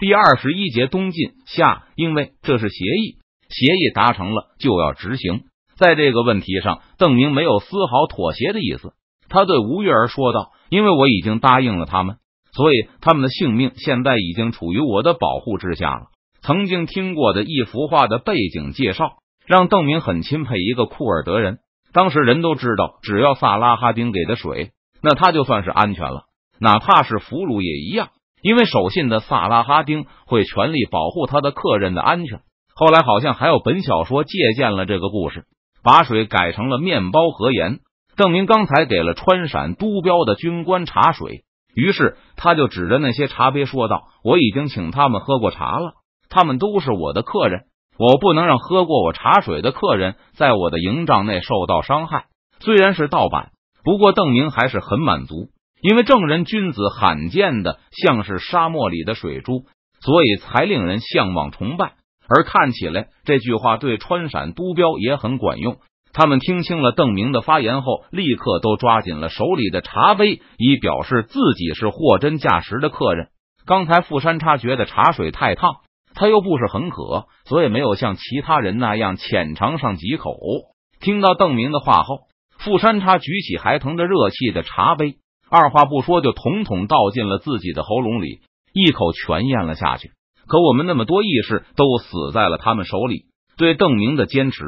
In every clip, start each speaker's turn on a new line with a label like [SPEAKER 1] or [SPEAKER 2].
[SPEAKER 1] 第二十一节东晋下，因为这是协议，协议达成了就要执行。在这个问题上，邓明没有丝毫妥协的意思。他对吴月儿说道：“因为我已经答应了他们，所以他们的性命现在已经处于我的保护之下了。”曾经听过的一幅画的背景介绍，让邓明很钦佩一个库尔德人。当时人都知道，只要萨拉哈丁给的水，那他就算是安全了，哪怕是俘虏也一样。因为守信的萨拉哈丁会全力保护他的客人的安全。后来好像还有本小说借鉴了这个故事，把水改成了面包和盐。邓明刚才给了川陕都标的军官茶水，于是他就指着那些茶杯说道：“我已经请他们喝过茶了，他们都是我的客人，我不能让喝过我茶水的客人在我的营帐内受到伤害。”虽然是盗版，不过邓明还是很满足。因为正人君子罕见的像是沙漠里的水珠，所以才令人向往崇拜。而看起来这句话对川陕督标也很管用。他们听清了邓明的发言后，立刻都抓紧了手里的茶杯，以表示自己是货真价实的客人。刚才富山茶觉得茶水太烫，他又不是很渴，所以没有像其他人那样浅尝上几口。听到邓明的话后，富山茶举起还腾着热气的茶杯。二话不说，就统统倒进了自己的喉咙里，一口全咽了下去。可我们那么多义士都死在了他们手里。对邓明的坚持，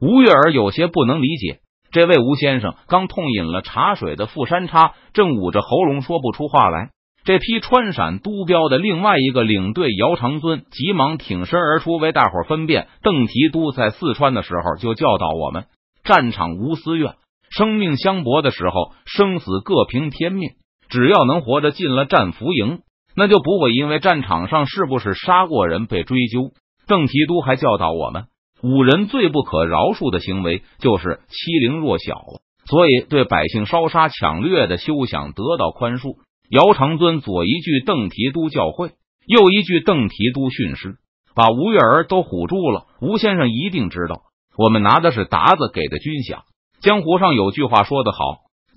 [SPEAKER 1] 吴月儿有些不能理解。这位吴先生刚痛饮了茶水的富山叉，正捂着喉咙说不出话来。这批川陕都标的另外一个领队姚长尊急忙挺身而出，为大伙分辨。邓提督在四川的时候就教导我们：战场无私怨。生命相搏的时候，生死各凭天命。只要能活着进了战俘营，那就不会因为战场上是不是杀过人被追究。邓提督还教导我们，武人最不可饶恕的行为就是欺凌弱小，所以对百姓烧杀抢掠的休想得到宽恕。姚长尊左一句邓提督教诲，右一句邓提督训示，把吴月儿都唬住了。吴先生一定知道，我们拿的是达子给的军饷。江湖上有句话说得好，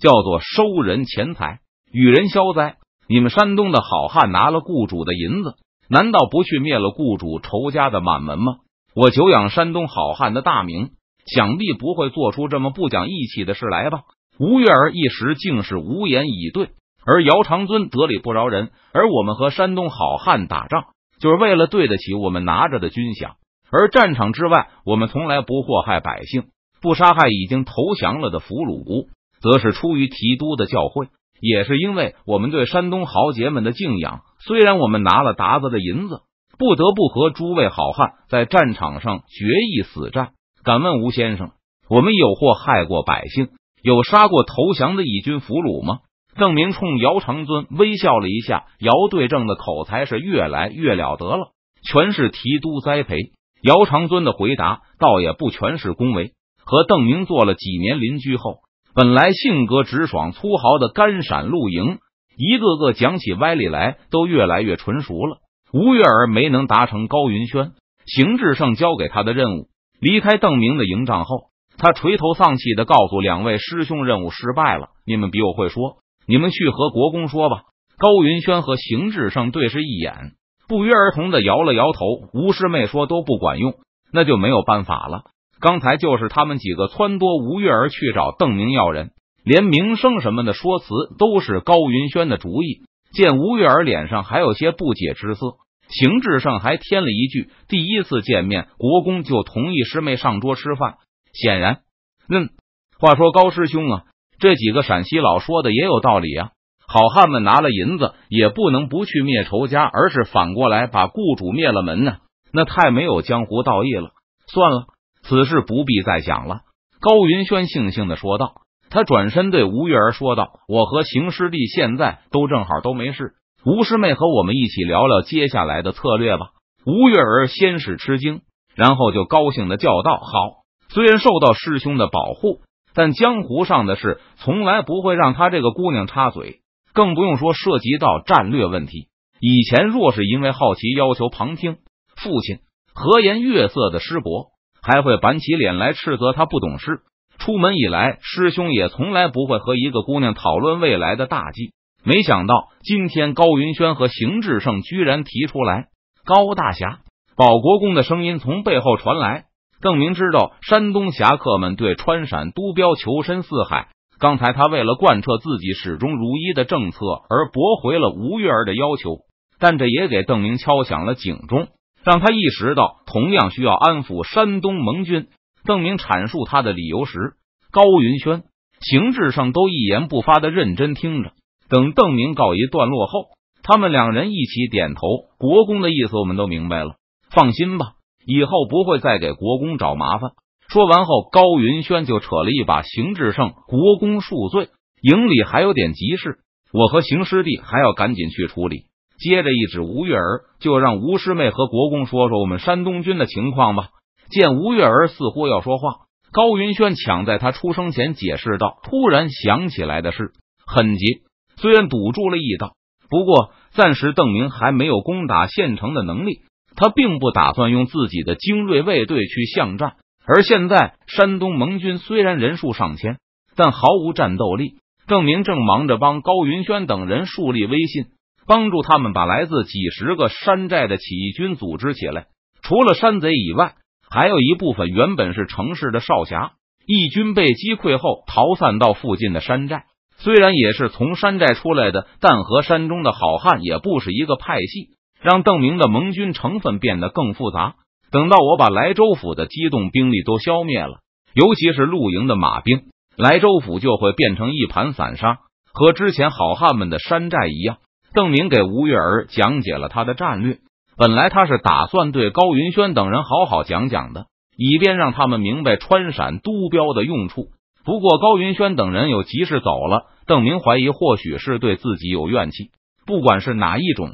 [SPEAKER 1] 叫做“收人钱财，与人消灾”。你们山东的好汉拿了雇主的银子，难道不去灭了雇主仇家的满门吗？我久仰山东好汉的大名，想必不会做出这么不讲义气的事来吧？吴月儿一时竟是无言以对。而姚长尊得理不饶人，而我们和山东好汉打仗，就是为了对得起我们拿着的军饷。而战场之外，我们从来不祸害百姓。不杀害已经投降了的俘虏，则是出于提督的教诲，也是因为我们对山东豪杰们的敬仰。虽然我们拿了达子的银子，不得不和诸位好汉在战场上决一死战。敢问吴先生，我们有祸害过百姓，有杀过投降的义军俘虏吗？邓明冲姚长尊微笑了一下，姚对正的口才是越来越了得了，全是提督栽培。姚长尊的回答倒也不全是恭维。和邓明做了几年邻居后，本来性格直爽粗豪的甘陕露营，一个个讲起歪理来都越来越纯熟了。吴月儿没能达成高云轩、邢志胜交给他的任务，离开邓明的营帐后，他垂头丧气的告诉两位师兄，任务失败了。你们比我会说，你们去和国公说吧。高云轩和邢志胜对视一眼，不约而同的摇了摇头。吴师妹说都不管用，那就没有办法了。刚才就是他们几个撺掇吴月儿去找邓明要人，连名声什么的说辞都是高云轩的主意。见吴月儿脸上还有些不解之色，邢志胜还添了一句：“第一次见面，国公就同意师妹上桌吃饭。”显然，嗯，话说高师兄啊，这几个陕西佬说的也有道理啊。好汉们拿了银子，也不能不去灭仇家，而是反过来把雇主灭了门呢，那太没有江湖道义了。算了。此事不必再想了。”高云轩悻悻的说道。他转身对吴月儿说道：“我和邢师弟现在都正好都没事，吴师妹和我们一起聊聊接下来的策略吧。”吴月儿先是吃惊，然后就高兴的叫道：“好！虽然受到师兄的保护，但江湖上的事从来不会让他这个姑娘插嘴，更不用说涉及到战略问题。以前若是因为好奇要求旁听，父亲和颜悦色的师伯。”还会板起脸来斥责他不懂事。出门以来，师兄也从来不会和一个姑娘讨论未来的大计。没想到今天高云轩和邢志胜居然提出来高大侠，保国公的声音从背后传来。邓明知道山东侠客们对川陕都标求深似海。刚才他为了贯彻自己始终如一的政策而驳回了吴月儿的要求，但这也给邓明敲响了警钟，让他意识到同样需要安抚山东盟军。邓明阐述他的理由时，高云轩、邢志胜都一言不发的认真听着。等邓明告一段落后，他们两人一起点头。国公的意思我们都明白了，放心吧，以后不会再给国公找麻烦。说完后，高云轩就扯了一把邢志胜，国公恕罪，营里还有点急事，我和邢师弟还要赶紧去处理。接着一指吴月儿，就让吴师妹和国公说说我们山东军的情况吧。见吴月儿似乎要说话，高云轩抢在他出声前解释道：“突然想起来的事，很急。虽然堵住了驿道，不过暂时邓明还没有攻打县城的能力，他并不打算用自己的精锐卫队去巷战。而现在山东盟军虽然人数上千，但毫无战斗力。邓明正忙着帮高云轩等人树立威信，帮助他们把来自几十个山寨的起义军组织起来。除了山贼以外，还有一部分原本是城市的少侠，义军被击溃后逃散到附近的山寨。虽然也是从山寨出来的，但和山中的好汉也不是一个派系，让邓明的盟军成分变得更复杂。等到我把莱州府的机动兵力都消灭了，尤其是露营的马兵，莱州府就会变成一盘散沙，和之前好汉们的山寨一样。邓明给吴月儿讲解了他的战略。本来他是打算对高云轩等人好好讲讲的，以便让他们明白川陕督标的用处。不过高云轩等人有急事走了，邓明怀疑或许是对自己有怨气。不管是哪一种，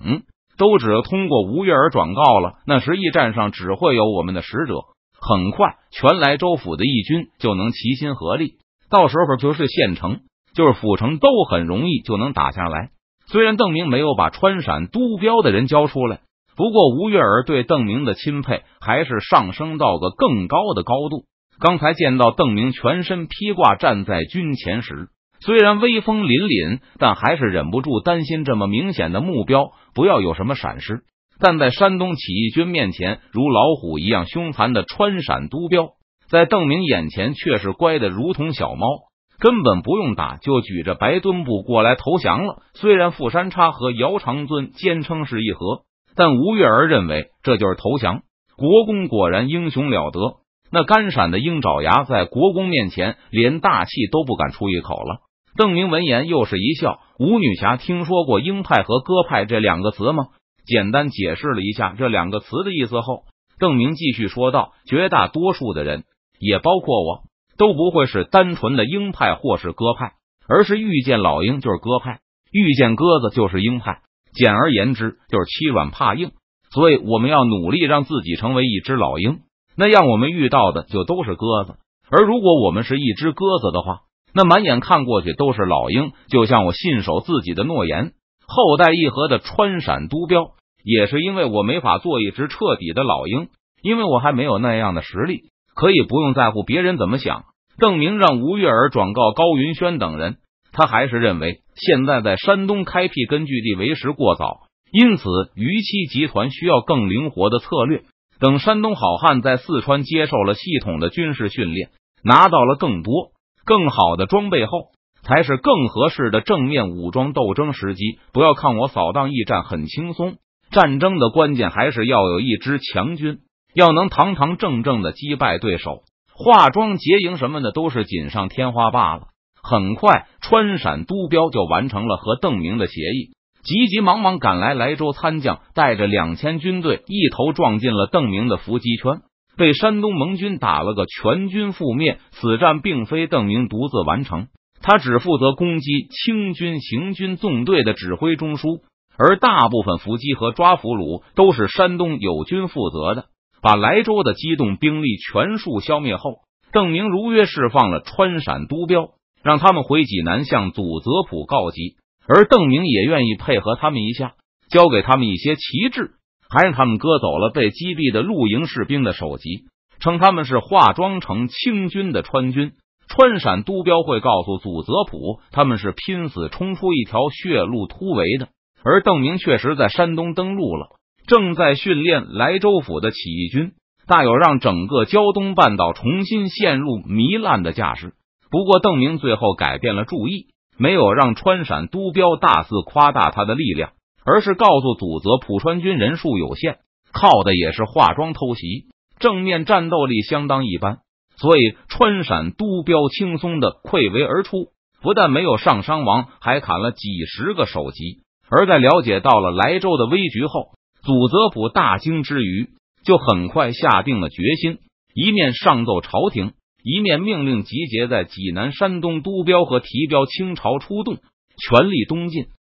[SPEAKER 1] 都只通过吴月儿转告了。那时驿站上只会有我们的使者，很快全莱州府的义军就能齐心合力，到时候就是县城，就是府城，都很容易就能打下来。虽然邓明没有把川陕都标的人交出来。不过，吴月儿对邓明的钦佩还是上升到个更高的高度。刚才见到邓明全身披挂站在军前时，虽然威风凛凛，但还是忍不住担心这么明显的目标不要有什么闪失。但在山东起义军面前，如老虎一样凶残的川陕都标，在邓明眼前却是乖的如同小猫，根本不用打就举着白墩布过来投降了。虽然富山叉和姚长尊坚称是一和。但吴月儿认为这就是投降。国公果然英雄了得。那干闪的鹰爪牙在国公面前连大气都不敢出一口了。邓明闻言又是一笑。吴女侠听说过鹰派和鸽派这两个词吗？简单解释了一下这两个词的意思后，邓明继续说道：“绝大多数的人，也包括我，都不会是单纯的鹰派或是鸽派，而是遇见老鹰就是鸽派，遇见鸽子就是鹰派。”简而言之，就是欺软怕硬。所以我们要努力让自己成为一只老鹰，那样我们遇到的就都是鸽子。而如果我们是一只鸽子的话，那满眼看过去都是老鹰。就像我信守自己的诺言，后代一和的川陕都标，也是因为我没法做一只彻底的老鹰，因为我还没有那样的实力，可以不用在乎别人怎么想。邓明让吴月儿转告高云轩等人。他还是认为，现在在山东开辟根据地为时过早，因此于七集团需要更灵活的策略。等山东好汉在四川接受了系统的军事训练，拿到了更多、更好的装备后，才是更合适的正面武装斗争时机。不要看我扫荡驿站很轻松，战争的关键还是要有一支强军，要能堂堂正正的击败对手。化妆结营什么的都是锦上添花罢了。很快，川陕都标就完成了和邓明的协议。急急忙忙赶来莱州参将带着两千军队，一头撞进了邓明的伏击圈，被山东盟军打了个全军覆灭。此战并非邓明独自完成，他只负责攻击清军行军纵队的指挥中枢，而大部分伏击和抓俘虏都是山东友军负责的。把莱州的机动兵力全数消灭后，邓明如约释放了川陕督标。让他们回济南向祖泽普告急，而邓明也愿意配合他们一下，交给他们一些旗帜，还让他们割走了被击毙的露营士兵的首级，称他们是化妆成清军的川军。川陕督标会告诉祖泽普，他们是拼死冲出一条血路突围的。而邓明确实在山东登陆了，正在训练莱州府的起义军，大有让整个胶东半岛重新陷入糜烂的架势。不过，邓明最后改变了主意，没有让川陕督标大肆夸大他的力量，而是告诉祖泽，普川军人数有限，靠的也是化妆偷袭，正面战斗力相当一般，所以川陕督标轻松的溃围而出，不但没有上伤亡，还砍了几十个首级。而在了解到了莱州的危局后，祖泽普大惊之余，就很快下定了决心，一面上奏朝廷。一面命令集结在济南、山东督标和提标清朝出动，全力东进。